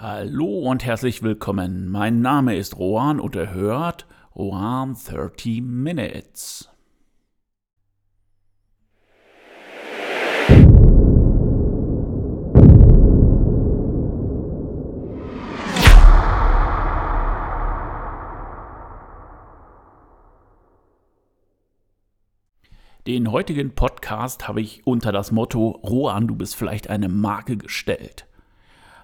Hallo und herzlich willkommen. Mein Name ist Rohan und ihr hört Rohan 30 Minutes. Den heutigen Podcast habe ich unter das Motto Rohan, du bist vielleicht eine Marke gestellt.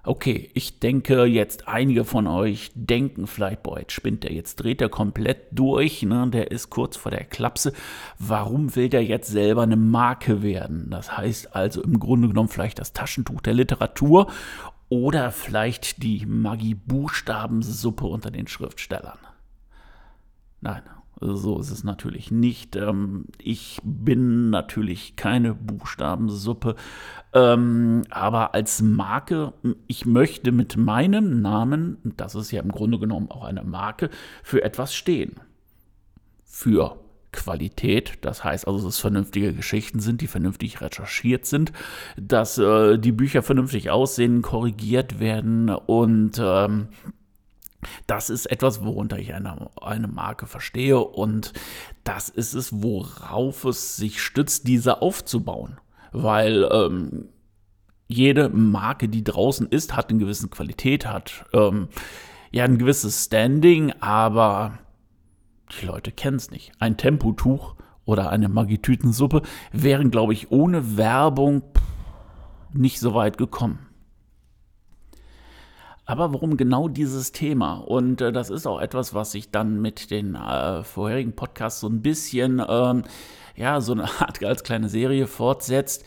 Okay, ich denke jetzt einige von euch denken vielleicht, boah, jetzt spinnt der, jetzt dreht er komplett durch, ne? der ist kurz vor der Klapse. Warum will der jetzt selber eine Marke werden? Das heißt also im Grunde genommen vielleicht das Taschentuch der Literatur oder vielleicht die Magie-Buchstabensuppe unter den Schriftstellern. Nein, so ist es natürlich nicht. Ähm, ich bin natürlich keine Buchstabensuppe, ähm, aber als Marke, ich möchte mit meinem Namen, das ist ja im Grunde genommen auch eine Marke, für etwas stehen. Für Qualität, das heißt also, dass es vernünftige Geschichten sind, die vernünftig recherchiert sind, dass äh, die Bücher vernünftig aussehen, korrigiert werden und ähm, das ist etwas, worunter ich eine, eine Marke verstehe und das ist es, worauf es sich stützt, diese aufzubauen. Weil ähm, jede Marke, die draußen ist, hat eine gewisse Qualität, hat ähm, ja ein gewisses Standing, aber die Leute kennen es nicht. Ein Tempotuch oder eine Magitütensuppe wären, glaube ich, ohne Werbung nicht so weit gekommen. Aber warum genau dieses Thema? Und äh, das ist auch etwas, was sich dann mit den äh, vorherigen Podcasts so ein bisschen, ähm, ja, so eine Art als kleine Serie fortsetzt.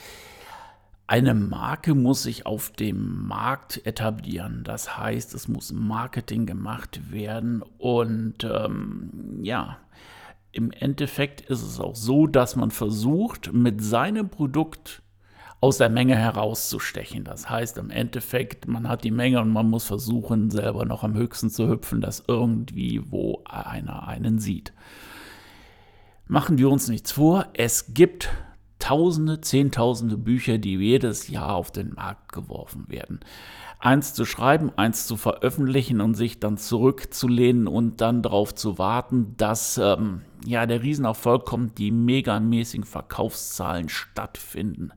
Eine Marke muss sich auf dem Markt etablieren. Das heißt, es muss Marketing gemacht werden. Und ähm, ja, im Endeffekt ist es auch so, dass man versucht, mit seinem Produkt aus der Menge herauszustechen. Das heißt im Endeffekt, man hat die Menge und man muss versuchen, selber noch am höchsten zu hüpfen, dass irgendwie wo einer einen sieht. Machen wir uns nichts vor, es gibt Tausende, Zehntausende Bücher, die jedes Jahr auf den Markt geworfen werden. Eins zu schreiben, eins zu veröffentlichen und sich dann zurückzulehnen und dann darauf zu warten, dass ähm, ja der Riesenerfolg kommt, die megamäßigen Verkaufszahlen stattfinden.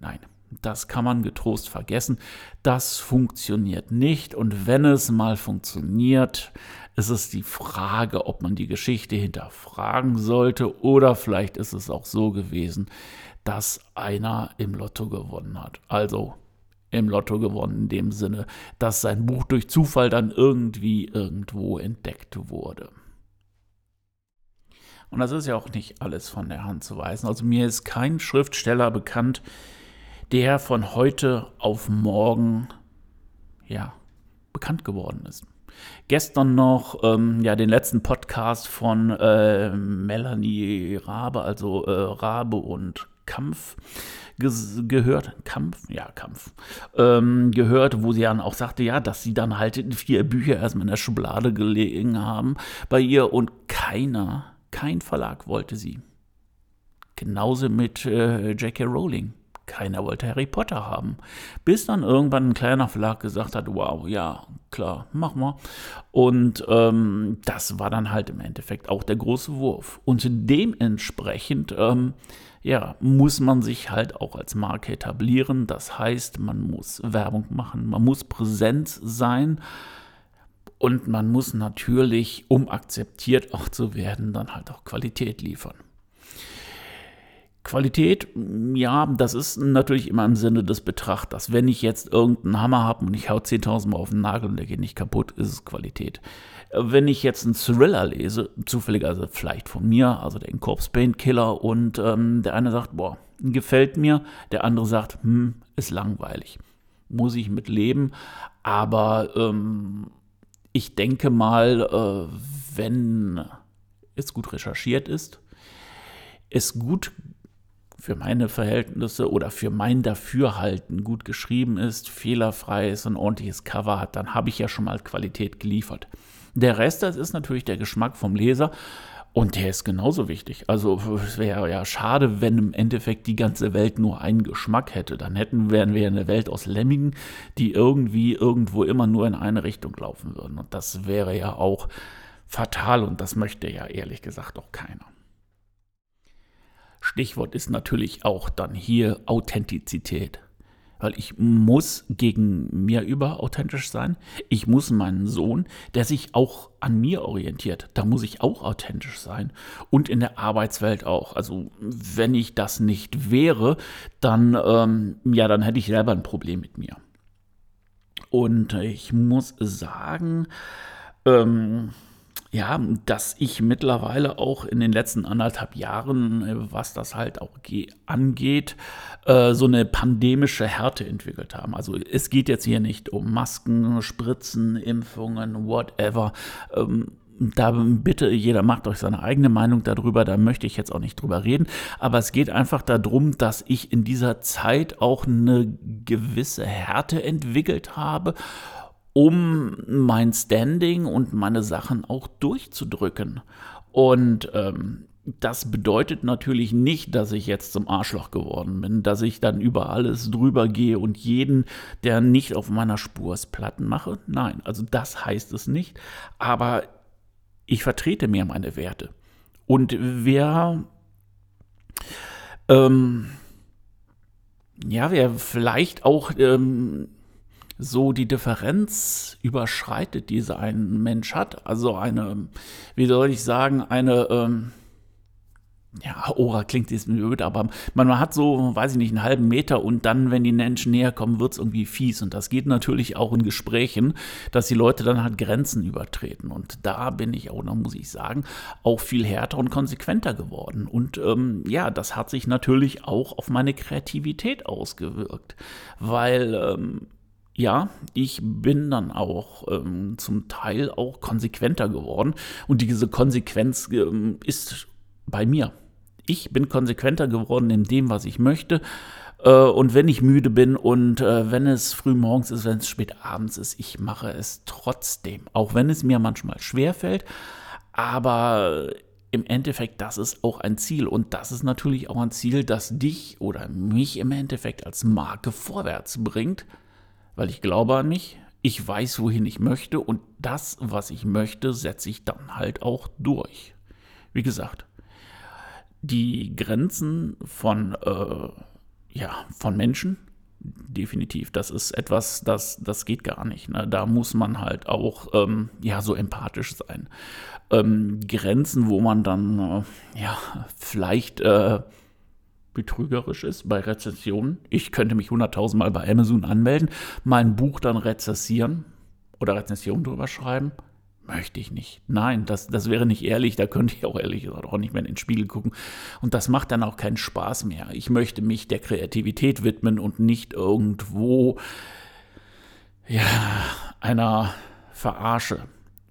Nein, das kann man getrost vergessen. Das funktioniert nicht. Und wenn es mal funktioniert, ist es die Frage, ob man die Geschichte hinterfragen sollte oder vielleicht ist es auch so gewesen, dass einer im Lotto gewonnen hat. Also im Lotto gewonnen in dem Sinne, dass sein Buch durch Zufall dann irgendwie irgendwo entdeckt wurde. Und das ist ja auch nicht alles von der Hand zu weisen. Also mir ist kein Schriftsteller bekannt, der von heute auf morgen ja, bekannt geworden ist. Gestern noch ähm, ja, den letzten Podcast von äh, Melanie Rabe, also äh, Rabe und Kampf gehört, Kampf, ja, Kampf, ähm, gehört, wo sie dann auch sagte, ja, dass sie dann halt vier Bücher erstmal in der Schublade gelegen haben bei ihr und keiner, kein Verlag wollte sie. Genauso mit äh, J.K. Rowling. Keiner wollte Harry Potter haben. Bis dann irgendwann ein kleiner Verlag gesagt hat, wow, ja, klar, mach mal. Und ähm, das war dann halt im Endeffekt auch der große Wurf. Und dementsprechend, ähm, ja, muss man sich halt auch als Marke etablieren. Das heißt, man muss Werbung machen, man muss präsent sein. Und man muss natürlich, um akzeptiert auch zu werden, dann halt auch Qualität liefern. Qualität, ja, das ist natürlich immer im Sinne des Betrachters. Wenn ich jetzt irgendeinen Hammer habe und ich hau 10.000 Mal auf den Nagel und der geht nicht kaputt, ist es Qualität. Wenn ich jetzt einen Thriller lese, zufälligerweise vielleicht von mir, also den Corpse Paint Killer, und ähm, der eine sagt, boah, gefällt mir, der andere sagt, hm, ist langweilig. Muss ich mit leben, aber ähm, ich denke mal, äh, wenn es gut recherchiert ist, es gut für meine Verhältnisse oder für mein Dafürhalten gut geschrieben ist, fehlerfrei ist, ein ordentliches Cover hat, dann habe ich ja schon mal Qualität geliefert. Der Rest, das ist natürlich der Geschmack vom Leser. Und der ist genauso wichtig. Also es wäre ja schade, wenn im Endeffekt die ganze Welt nur einen Geschmack hätte. Dann hätten wären wir eine Welt aus Lemmingen, die irgendwie irgendwo immer nur in eine Richtung laufen würden. Und das wäre ja auch fatal und das möchte ja ehrlich gesagt auch keiner. Stichwort ist natürlich auch dann hier Authentizität weil ich muss gegen mir über authentisch sein. Ich muss meinen Sohn, der sich auch an mir orientiert, da muss ich auch authentisch sein und in der Arbeitswelt auch. Also wenn ich das nicht wäre, dann ähm, ja, dann hätte ich selber ein Problem mit mir. Und ich muss sagen, ähm, ja, dass ich mittlerweile auch in den letzten anderthalb Jahren, äh, was das halt auch angeht, äh, so eine pandemische Härte entwickelt haben. Also es geht jetzt hier nicht um Masken, Spritzen, Impfungen, whatever. Ähm, da bitte jeder macht euch seine eigene Meinung darüber, da möchte ich jetzt auch nicht drüber reden, aber es geht einfach darum, dass ich in dieser Zeit auch eine gewisse Härte entwickelt habe um mein Standing und meine Sachen auch durchzudrücken. Und ähm, das bedeutet natürlich nicht, dass ich jetzt zum Arschloch geworden bin, dass ich dann über alles drüber gehe und jeden, der nicht auf meiner Spur ist, platten mache. Nein, also das heißt es nicht. Aber ich vertrete mir meine Werte. Und wer, ähm, ja, wer vielleicht auch ähm, so die Differenz überschreitet, die ein Mensch hat. Also eine, wie soll ich sagen, eine, ähm, ja, Ora klingt jetzt blöd, aber man, hat so, weiß ich nicht, einen halben Meter und dann, wenn die Menschen näher kommen, wird es irgendwie fies. Und das geht natürlich auch in Gesprächen, dass die Leute dann halt Grenzen übertreten. Und da bin ich auch, da muss ich sagen, auch viel härter und konsequenter geworden. Und ähm, ja, das hat sich natürlich auch auf meine Kreativität ausgewirkt, weil ähm, ja, ich bin dann auch ähm, zum Teil auch konsequenter geworden. Und diese Konsequenz ähm, ist bei mir. Ich bin konsequenter geworden in dem, was ich möchte. Äh, und wenn ich müde bin und äh, wenn es früh morgens ist, wenn es spät abends ist, ich mache es trotzdem. Auch wenn es mir manchmal schwer fällt. Aber im Endeffekt, das ist auch ein Ziel. Und das ist natürlich auch ein Ziel, das dich oder mich im Endeffekt als Marke vorwärts bringt weil ich glaube an mich, ich weiß, wohin ich möchte und das, was ich möchte, setze ich dann halt auch durch. Wie gesagt, die Grenzen von, äh, ja, von Menschen, definitiv, das ist etwas, das, das geht gar nicht. Ne? Da muss man halt auch ähm, ja, so empathisch sein. Ähm, Grenzen, wo man dann äh, ja, vielleicht äh, betrügerisch ist bei Rezessionen. Ich könnte mich 100.000 Mal bei Amazon anmelden, mein Buch dann rezessieren oder Rezension drüber schreiben. Möchte ich nicht. Nein, das, das wäre nicht ehrlich. Da könnte ich auch ehrlich gesagt auch nicht mehr in den Spiegel gucken. Und das macht dann auch keinen Spaß mehr. Ich möchte mich der Kreativität widmen und nicht irgendwo ja, einer Verarsche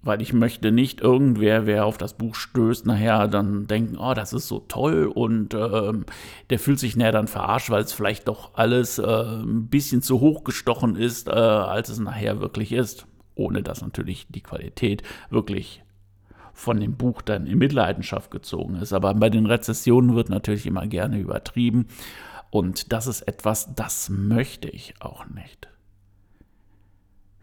weil ich möchte nicht irgendwer, wer auf das Buch stößt, nachher dann denken, oh, das ist so toll und ähm, der fühlt sich näher dann verarscht, weil es vielleicht doch alles äh, ein bisschen zu hoch gestochen ist, äh, als es nachher wirklich ist. Ohne dass natürlich die Qualität wirklich von dem Buch dann in Mitleidenschaft gezogen ist. Aber bei den Rezessionen wird natürlich immer gerne übertrieben. Und das ist etwas, das möchte ich auch nicht.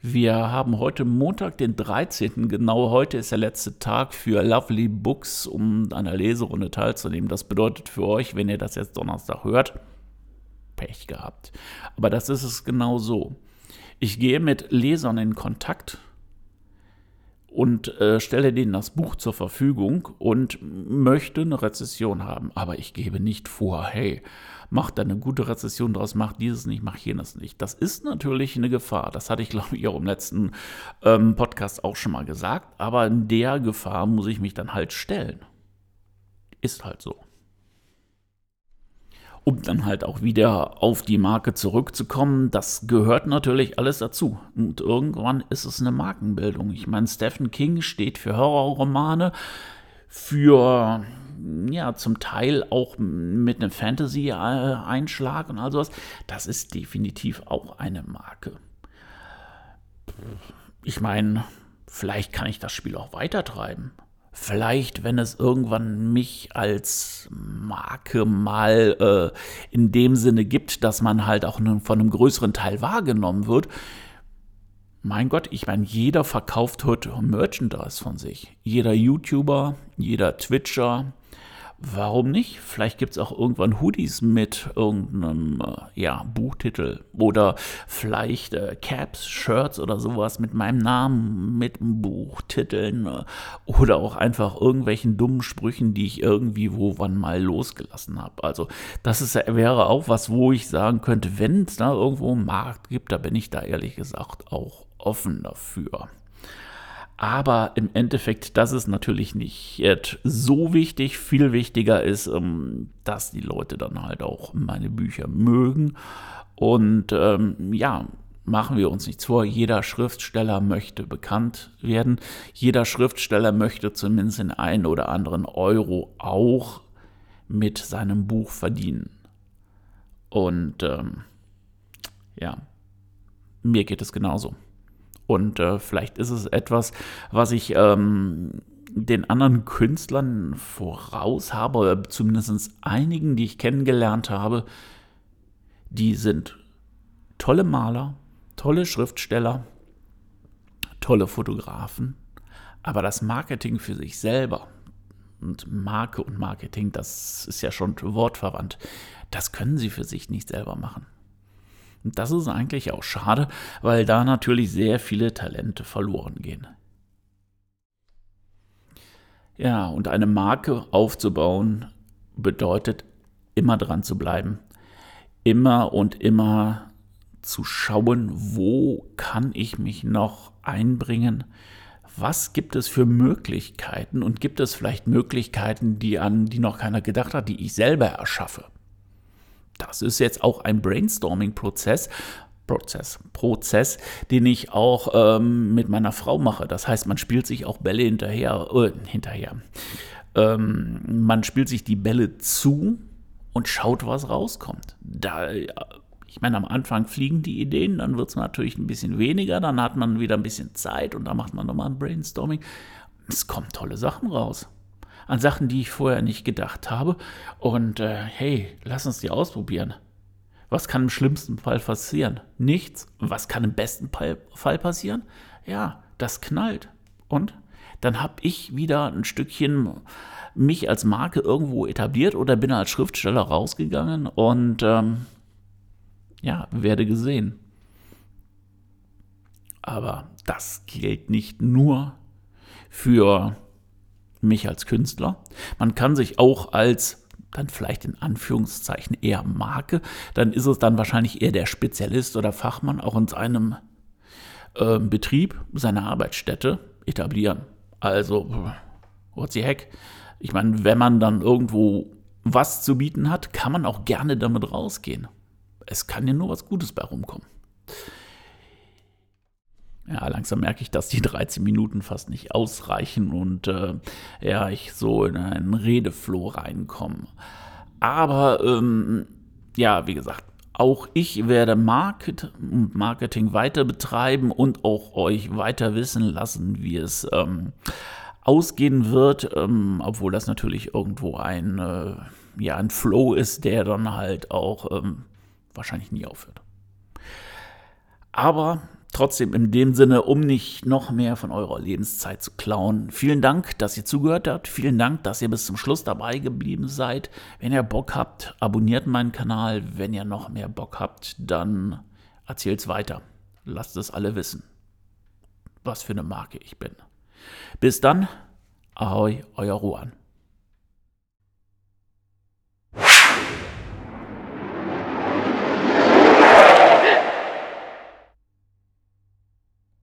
Wir haben heute Montag, den 13. Genau heute ist der letzte Tag für Lovely Books, um an der Leserunde teilzunehmen. Das bedeutet für euch, wenn ihr das jetzt Donnerstag hört, Pech gehabt. Aber das ist es genau so. Ich gehe mit Lesern in Kontakt und äh, stelle denen das Buch zur Verfügung und möchte eine Rezession haben. Aber ich gebe nicht vor, hey, mach da eine gute Rezession draus, mach dieses nicht, mach jenes nicht. Das ist natürlich eine Gefahr. Das hatte ich, glaube ich, auch im letzten ähm, Podcast auch schon mal gesagt. Aber in der Gefahr muss ich mich dann halt stellen. Ist halt so um dann halt auch wieder auf die Marke zurückzukommen, das gehört natürlich alles dazu. Und irgendwann ist es eine Markenbildung. Ich meine, Stephen King steht für Horrorromane, für ja, zum Teil auch mit einem Fantasy-Einschlag und all sowas. Das ist definitiv auch eine Marke. Ich meine, vielleicht kann ich das Spiel auch weitertreiben. Vielleicht, wenn es irgendwann mich als Marke mal äh, in dem Sinne gibt, dass man halt auch von einem größeren Teil wahrgenommen wird. Mein Gott, ich meine, jeder verkauft heute Merchandise von sich. Jeder YouTuber, jeder Twitcher, Warum nicht? Vielleicht gibt es auch irgendwann Hoodies mit irgendeinem äh, ja, Buchtitel oder vielleicht äh, Caps, Shirts oder sowas mit meinem Namen, mit Buchtiteln äh, oder auch einfach irgendwelchen dummen Sprüchen, die ich irgendwie wo wann mal losgelassen habe. Also das ist, wäre auch was, wo ich sagen könnte, wenn es da irgendwo einen Markt gibt, da bin ich da ehrlich gesagt auch offen dafür. Aber im Endeffekt, das ist natürlich nicht so wichtig. Viel wichtiger ist, ähm, dass die Leute dann halt auch meine Bücher mögen. Und ähm, ja, machen wir uns nichts vor, jeder Schriftsteller möchte bekannt werden. Jeder Schriftsteller möchte zumindest den einen oder anderen Euro auch mit seinem Buch verdienen. Und ähm, ja, mir geht es genauso. Und äh, vielleicht ist es etwas, was ich ähm, den anderen Künstlern voraus habe, oder zumindest einigen, die ich kennengelernt habe, die sind tolle Maler, tolle Schriftsteller, tolle Fotografen, aber das Marketing für sich selber und Marke und Marketing, das ist ja schon wortverwandt, das können sie für sich nicht selber machen. Und das ist eigentlich auch schade, weil da natürlich sehr viele Talente verloren gehen. Ja, und eine Marke aufzubauen bedeutet immer dran zu bleiben. Immer und immer zu schauen, wo kann ich mich noch einbringen? Was gibt es für Möglichkeiten und gibt es vielleicht Möglichkeiten, die an die noch keiner gedacht hat, die ich selber erschaffe? Das ist jetzt auch ein Brainstorming-Prozess. Prozess, Prozess, den ich auch ähm, mit meiner Frau mache. Das heißt, man spielt sich auch Bälle hinterher, äh, hinterher. Ähm, man spielt sich die Bälle zu und schaut, was rauskommt. Da, ich meine, am Anfang fliegen die Ideen, dann wird es natürlich ein bisschen weniger, dann hat man wieder ein bisschen Zeit und dann macht man nochmal ein Brainstorming. Es kommen tolle Sachen raus an Sachen, die ich vorher nicht gedacht habe. Und äh, hey, lass uns die ausprobieren. Was kann im schlimmsten Fall passieren? Nichts. Was kann im besten Fall passieren? Ja, das knallt. Und dann habe ich wieder ein Stückchen mich als Marke irgendwo etabliert oder bin als Schriftsteller rausgegangen und ähm, ja, werde gesehen. Aber das gilt nicht nur für mich als Künstler. Man kann sich auch als dann vielleicht in Anführungszeichen eher Marke, dann ist es dann wahrscheinlich eher der Spezialist oder Fachmann auch in seinem äh, Betrieb, seiner Arbeitsstätte etablieren. Also, what the heck? Ich meine, wenn man dann irgendwo was zu bieten hat, kann man auch gerne damit rausgehen. Es kann ja nur was Gutes bei rumkommen. Ja, langsam merke ich, dass die 13 Minuten fast nicht ausreichen und äh, ja, ich so in einen Redefloh reinkomme. Aber ähm, ja, wie gesagt, auch ich werde Market Marketing weiter betreiben und auch euch weiter wissen lassen, wie es ähm, ausgehen wird, ähm, obwohl das natürlich irgendwo ein, äh, ja, ein Flow ist, der dann halt auch ähm, wahrscheinlich nie aufhört. Aber Trotzdem in dem Sinne, um nicht noch mehr von eurer Lebenszeit zu klauen. Vielen Dank, dass ihr zugehört habt. Vielen Dank, dass ihr bis zum Schluss dabei geblieben seid. Wenn ihr Bock habt, abonniert meinen Kanal. Wenn ihr noch mehr Bock habt, dann erzählt's weiter. Lasst es alle wissen, was für eine Marke ich bin. Bis dann, ahoi, euer Ruan.